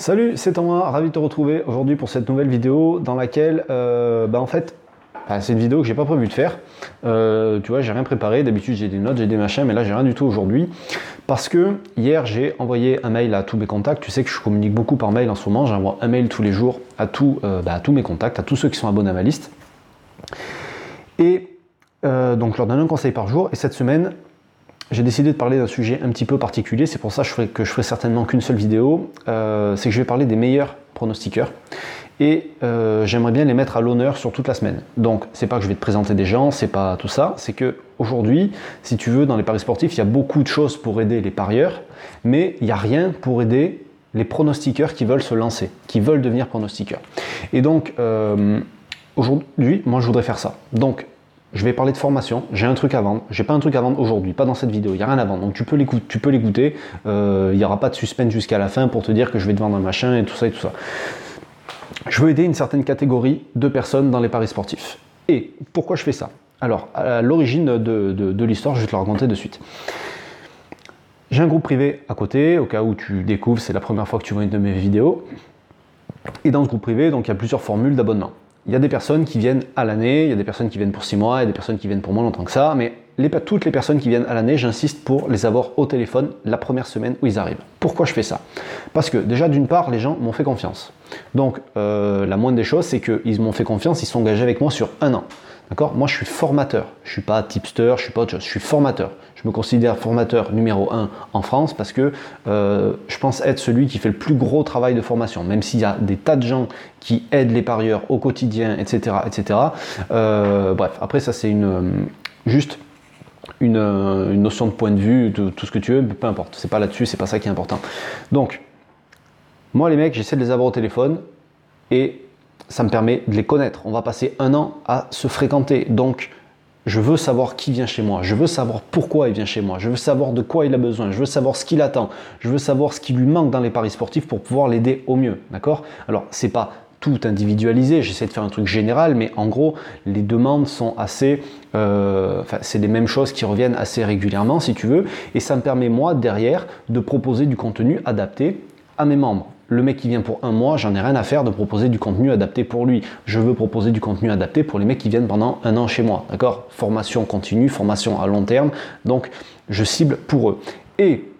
Salut, c'est Thomas, ravi de te retrouver aujourd'hui pour cette nouvelle vidéo dans laquelle, euh, bah en fait, c'est une vidéo que j'ai pas prévu de faire. Euh, tu vois, j'ai rien préparé. D'habitude, j'ai des notes, j'ai des machins, mais là, j'ai rien du tout aujourd'hui. Parce que hier, j'ai envoyé un mail à tous mes contacts. Tu sais que je communique beaucoup par mail en ce moment. J'envoie un mail tous les jours à, euh, bah, à tous mes contacts, à tous ceux qui sont abonnés à ma liste. Et donc, je leur donne un conseil par jour. Et cette semaine, j'ai décidé de parler d'un sujet un petit peu particulier, c'est pour ça que je ferai, ferai certainement qu'une seule vidéo, euh, c'est que je vais parler des meilleurs pronostiqueurs et euh, j'aimerais bien les mettre à l'honneur sur toute la semaine. Donc c'est pas que je vais te présenter des gens, c'est pas tout ça, c'est que aujourd'hui, si tu veux, dans les paris sportifs, il y a beaucoup de choses pour aider les parieurs, mais il n'y a rien pour aider les pronostiqueurs qui veulent se lancer, qui veulent devenir pronostiqueurs. Et donc euh, aujourd'hui, moi je voudrais faire ça. Donc je vais parler de formation, j'ai un truc à vendre, j'ai pas un truc à vendre aujourd'hui, pas dans cette vidéo, il n'y a rien à vendre, donc tu peux l'écouter, tu euh, il n'y aura pas de suspense jusqu'à la fin pour te dire que je vais te vendre un machin et tout ça et tout ça. Je veux aider une certaine catégorie de personnes dans les paris sportifs. Et pourquoi je fais ça? Alors, à l'origine de, l'histoire, je vais te le raconter de suite. J'ai un groupe privé à côté, au cas où tu découvres, c'est la première fois que tu vois une de mes vidéos. Et dans ce groupe privé, donc il y a plusieurs formules d'abonnement il y a des personnes qui viennent à l'année, il y a des personnes qui viennent pour 6 mois, il y a des personnes qui viennent pour moins longtemps que ça, mais toutes les personnes qui viennent à l'année, j'insiste pour les avoir au téléphone la première semaine où ils arrivent. Pourquoi je fais ça? Parce que déjà d'une part, les gens m'ont fait confiance. Donc euh, la moindre des choses, c'est qu'ils m'ont fait confiance, ils sont engagés avec moi sur un an. D'accord? Moi, je suis formateur. Je suis pas tipster, je suis pas autre chose. Je suis formateur. Je me considère formateur numéro un en France parce que euh, je pense être celui qui fait le plus gros travail de formation. Même s'il y a des tas de gens qui aident les parieurs au quotidien, etc., etc. Euh, bref, après ça c'est une juste une, une, notion de point de vue, de, tout ce que tu veux, peu importe. C'est pas là-dessus, c'est pas ça qui est important. Donc, moi les mecs, j'essaie de les avoir au téléphone et ça me permet de les connaître. On va passer un an à se fréquenter. Donc, je veux savoir qui vient chez moi. Je veux savoir pourquoi il vient chez moi. Je veux savoir de quoi il a besoin. Je veux savoir ce qu'il attend. Je veux savoir ce qui lui manque dans les paris sportifs pour pouvoir l'aider au mieux. D'accord? Alors, c'est pas tout individualisé. J'essaie de faire un truc général, mais en gros, les demandes sont assez. Euh, enfin, c'est les mêmes choses qui reviennent assez régulièrement, si tu veux. Et ça me permet, moi, derrière, de proposer du contenu adapté à mes membres. Le mec qui vient pour un mois, j'en ai rien à faire de proposer du contenu adapté pour lui. Je veux proposer du contenu adapté pour les mecs qui viennent pendant un an chez moi. D'accord? Formation continue, formation à long terme. Donc, je cible pour eux. Et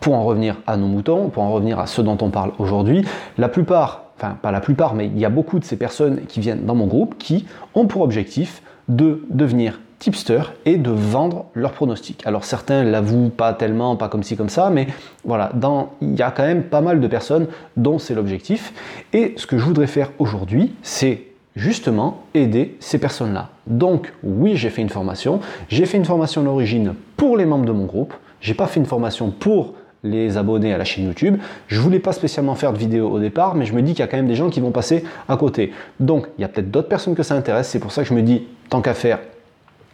pour en revenir à nos moutons, pour en revenir à ce dont on parle aujourd'hui, la plupart, enfin pas la plupart, mais il y a beaucoup de ces personnes qui viennent dans mon groupe qui ont pour objectif de devenir tipster et de vendre leurs pronostics. Alors certains l'avouent pas tellement, pas comme ci comme ça, mais voilà, dans, il y a quand même pas mal de personnes dont c'est l'objectif. Et ce que je voudrais faire aujourd'hui, c'est justement aider ces personnes-là. Donc oui, j'ai fait une formation. J'ai fait une formation d'origine pour les membres de mon groupe. J'ai pas fait une formation pour les abonnés à la chaîne YouTube. Je voulais pas spécialement faire de vidéo au départ, mais je me dis qu'il y a quand même des gens qui vont passer à côté. Donc il y a peut-être d'autres personnes que ça intéresse. C'est pour ça que je me dis, tant qu'à faire,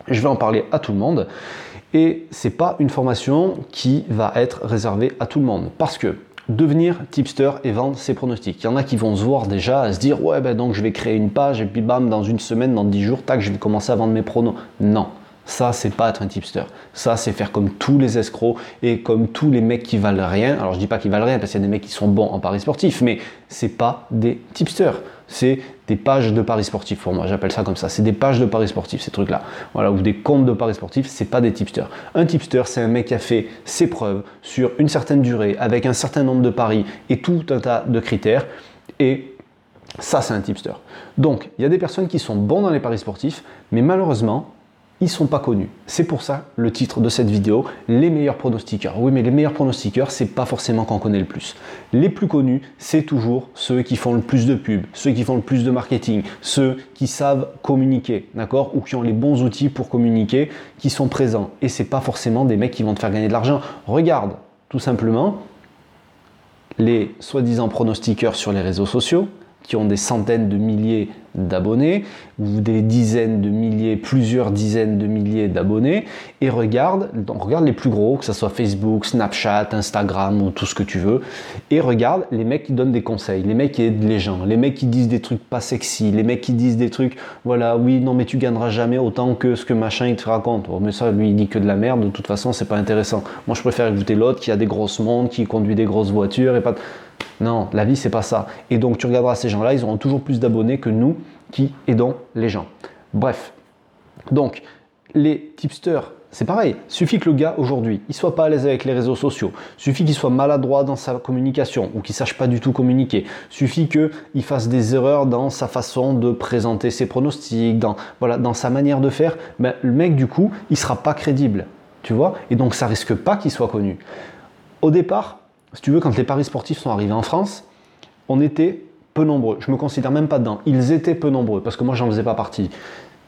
je vais en parler à tout le monde. Et c'est pas une formation qui va être réservée à tout le monde. Parce que devenir tipster et vendre ses pronostics. Il y en a qui vont se voir déjà, à se dire ouais ben donc je vais créer une page et puis bam dans une semaine, dans 10 jours, tac, je vais commencer à vendre mes pronos. Non. Ça, c'est pas être un tipster. Ça, c'est faire comme tous les escrocs et comme tous les mecs qui valent rien. Alors, je dis pas qu'ils valent rien parce qu'il y a des mecs qui sont bons en paris sportif, mais c'est pas des tipsters. C'est des pages de paris sportifs pour moi. J'appelle ça comme ça. C'est des pages de paris sportifs, ces trucs-là. Voilà, ou des comptes de paris sportifs. C'est pas des tipsters. Un tipster, c'est un mec qui a fait ses preuves sur une certaine durée, avec un certain nombre de paris et tout un tas de critères. Et ça, c'est un tipster. Donc, il y a des personnes qui sont bons dans les paris sportifs, mais malheureusement, ils sont pas connus. C'est pour ça le titre de cette vidéo, les meilleurs pronostiqueurs. Oui, mais les meilleurs pronostiqueurs, c'est pas forcément qu'on connaît le plus. Les plus connus, c'est toujours ceux qui font le plus de pubs, ceux qui font le plus de marketing, ceux qui savent communiquer, d'accord, ou qui ont les bons outils pour communiquer, qui sont présents. Et c'est pas forcément des mecs qui vont te faire gagner de l'argent. Regarde, tout simplement, les soi-disant pronostiqueurs sur les réseaux sociaux, qui ont des centaines de milliers d'abonnés, ou des dizaines de milliers, plusieurs dizaines de milliers d'abonnés, et regarde, regarde les plus gros, que ce soit Facebook, Snapchat, Instagram ou tout ce que tu veux, et regarde les mecs qui donnent des conseils, les mecs qui aident les gens, les mecs qui disent des trucs pas sexy, les mecs qui disent des trucs, voilà, oui, non, mais tu gagneras jamais autant que ce que machin il te raconte. Oh, mais ça, lui, il dit que de la merde, de toute façon, c'est pas intéressant. Moi, je préfère écouter l'autre qui a des grosses montres, qui conduit des grosses voitures et pas. Non, la vie, c'est pas ça. Et donc, tu regarderas ces gens-là, ils auront toujours plus d'abonnés que nous qui aidons les gens. Bref. Donc, les tipsters, c'est pareil. Suffit que le gars, aujourd'hui, il soit pas à l'aise avec les réseaux sociaux. Suffit qu'il soit maladroit dans sa communication ou qu'il sache pas du tout communiquer. Suffit qu'il fasse des erreurs dans sa façon de présenter ses pronostics, dans, voilà, dans sa manière de faire. Ben, le mec, du coup, il sera pas crédible. Tu vois? Et donc, ça risque pas qu'il soit connu. Au départ, si tu veux, quand les paris sportifs sont arrivés en France, on était peu nombreux. Je me considère même pas dedans. Ils étaient peu nombreux parce que moi, j'en faisais pas partie.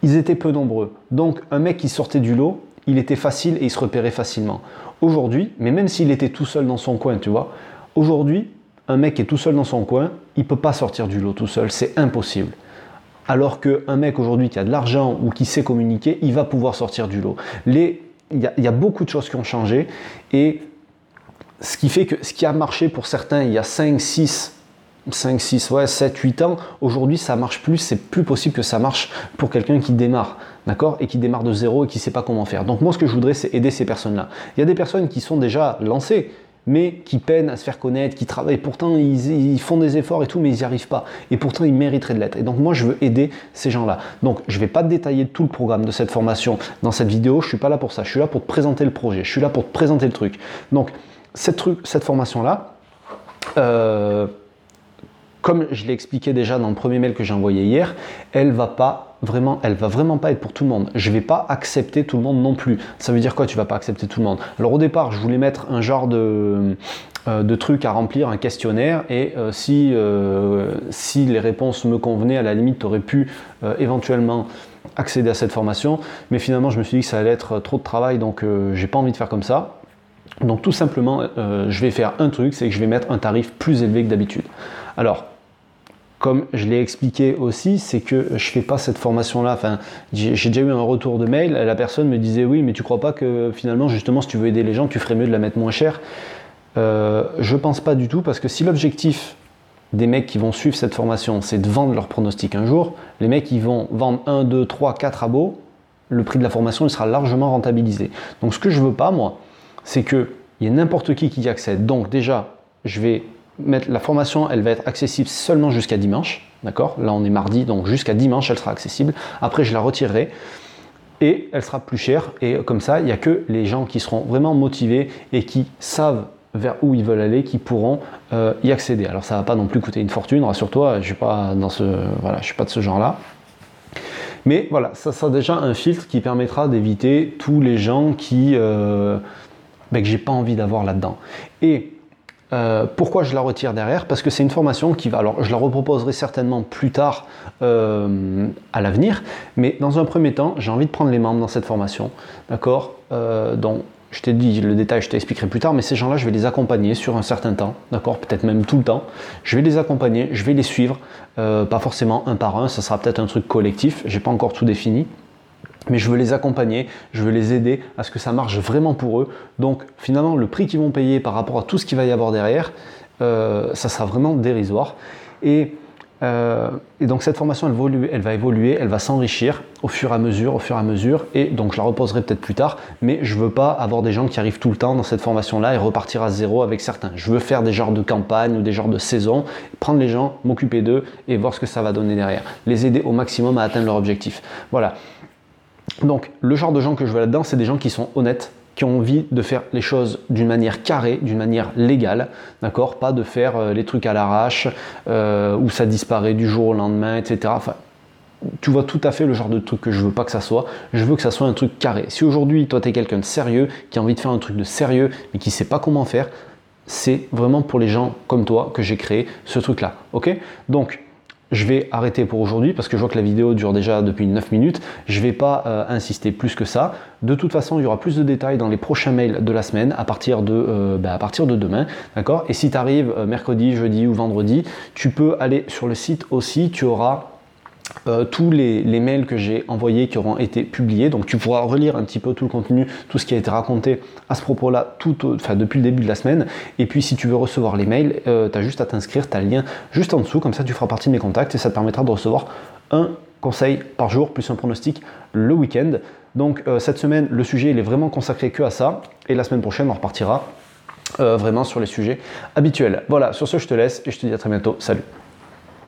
Ils étaient peu nombreux. Donc, un mec qui sortait du lot, il était facile et il se repérait facilement. Aujourd'hui, mais même s'il était tout seul dans son coin, tu vois, aujourd'hui, un mec est tout seul dans son coin, il peut pas sortir du lot tout seul. C'est impossible. Alors qu'un mec aujourd'hui qui a de l'argent ou qui sait communiquer, il va pouvoir sortir du lot. Il y, y, a beaucoup de choses qui ont changé et ce qui fait que ce qui a marché pour certains il y a 5, 6, 5, 6, ouais, 7, 8 ans, aujourd'hui ça marche plus, c'est plus possible que ça marche pour quelqu'un qui démarre, d'accord, et qui démarre de zéro et qui ne sait pas comment faire. Donc moi ce que je voudrais c'est aider ces personnes-là. Il y a des personnes qui sont déjà lancées, mais qui peinent à se faire connaître, qui travaillent, pourtant ils, font des efforts et tout, mais ils n'y arrivent pas. Et pourtant ils mériteraient de l'être. Et donc moi je veux aider ces gens-là. Donc je ne vais pas détailler tout le programme de cette formation dans cette vidéo, je ne suis pas là pour ça, je suis là pour te présenter le projet, je suis là pour te présenter le truc. Donc cette, truc, cette formation-là, euh, comme je l'ai expliqué déjà dans le premier mail que j'ai envoyé hier, elle va pas vraiment, elle va vraiment pas être pour tout le monde. Je vais pas accepter tout le monde non plus. Ça veut dire quoi Tu vas pas accepter tout le monde? Alors au départ, je voulais mettre un genre de euh, de trucs à remplir, un questionnaire, et euh, si, si les réponses me convenaient, à la limite, tu aurais pu éventuellement accéder à cette formation, mais finalement je me suis dit que ça allait être trop de travail, donc j'ai pas envie de faire comme ça. Donc tout simplement, euh, je vais faire un truc, c'est que je vais mettre un tarif plus élevé que d'habitude. Alors, comme je l'ai expliqué aussi, c'est que je fais pas cette formation-là. J'ai déjà eu un retour de mail. La personne me disait oui, mais tu crois pas que finalement, justement, si tu veux aider les gens, tu ferais mieux de la mettre moins chère euh, Je pense pas du tout parce que si l'objectif des mecs qui vont suivre cette formation, c'est de vendre leur pronostic un jour, les mecs qui vont vendre 1, 2, 3, 4 abos, le prix de la formation il sera largement rentabilisé. Donc ce que je veux pas, moi, c'est qu'il y a n'importe qui qui y accède. Donc déjà, je vais la formation, elle va être accessible seulement jusqu'à dimanche. D'accord? Là, on est mardi, donc jusqu'à dimanche, elle sera accessible. Après, je la retirerai et elle sera plus chère. Et comme ça, il n'y a que les gens qui seront vraiment motivés et qui savent vers où ils veulent aller, qui pourront euh, y accéder. Alors ça ne va pas non plus coûter une fortune, rassure-toi, je ne ce, voilà, suis pas de ce genre-là. Mais voilà, ça sera déjà un filtre qui permettra d'éviter tous les gens qui, euh, ben, que j'ai pas envie d'avoir là-dedans. Et euh, pourquoi je la retire derrière? Parce que c'est une formation qui va. Alors, je la reproposerai certainement plus tard euh, à l'avenir, mais dans un premier temps, j'ai envie de prendre les membres dans cette formation, d'accord? Euh, Donc, je t'ai dit le détail, je t'expliquerai plus tard, mais ces gens-là, je vais les accompagner sur un certain temps, d'accord? Peut-être même tout le temps. Je vais les accompagner, je vais les suivre, pas forcément un par un, ça sera peut-être un truc collectif, j'ai pas encore tout défini mais je veux les accompagner, je veux les aider à ce que ça marche vraiment pour eux. Donc finalement, le prix qu'ils vont payer par rapport à tout ce qu'il va y avoir derrière, euh, ça sera vraiment dérisoire. Et, euh, donc cette formation, elle, va évoluer, elle va s'enrichir au fur et à mesure, au fur et à mesure. Et donc je la reposerai peut-être plus tard, mais je veux pas avoir des gens qui arrivent tout le temps dans cette formation-là et repartir à zéro avec certains. Je veux faire des genres de campagnes ou des genres de saisons, prendre les gens, m'occuper d'eux et voir ce que ça va donner derrière. Les aider au maximum à atteindre leur objectif. Voilà. Donc le genre de gens que je veux là-dedans, c'est des gens qui sont honnêtes, qui ont envie de faire les choses d'une manière carrée, d'une manière légale, d'accord? Pas de faire euh, les trucs à l'arrache, euh, où ça disparaît du jour au lendemain, etc. Enfin, tu vois tout à fait le genre de truc que je veux pas que ça soit. Je veux que ça soit un truc carré. Si aujourd'hui, toi, tu es quelqu'un de sérieux, qui a envie de faire un truc de sérieux, mais qui sait pas comment faire, c'est vraiment pour les gens comme toi que j'ai créé ce truc-là. Ok? Donc, je vais arrêter pour aujourd'hui parce que je vois que la vidéo dure déjà depuis 9 minutes. Je ne vais pas euh, insister plus que ça. De toute façon, il y aura plus de détails dans les prochains mails de la semaine à partir de, euh, bah, à partir de demain. D'accord? Et si tu arrives euh, mercredi, jeudi ou vendredi, tu peux aller sur le site aussi. Tu auras euh, tous les, mails que j'ai envoyés qui auront été publiés. Donc tu pourras relire un petit peu tout le contenu, tout ce qui a été raconté à ce propos-là tout, enfin, depuis le début de la semaine. Et puis si tu veux recevoir les mails, euh, tu as juste à t'inscrire, tu as le lien juste en dessous, comme ça tu feras partie de mes contacts et ça te permettra de recevoir un conseil par jour plus un pronostic le week-end. Donc euh, cette semaine, le sujet il est vraiment consacré que à ça. Et la semaine prochaine, on repartira vraiment sur les sujets habituels. Voilà, sur ce, je te laisse et je te dis à très bientôt. Salut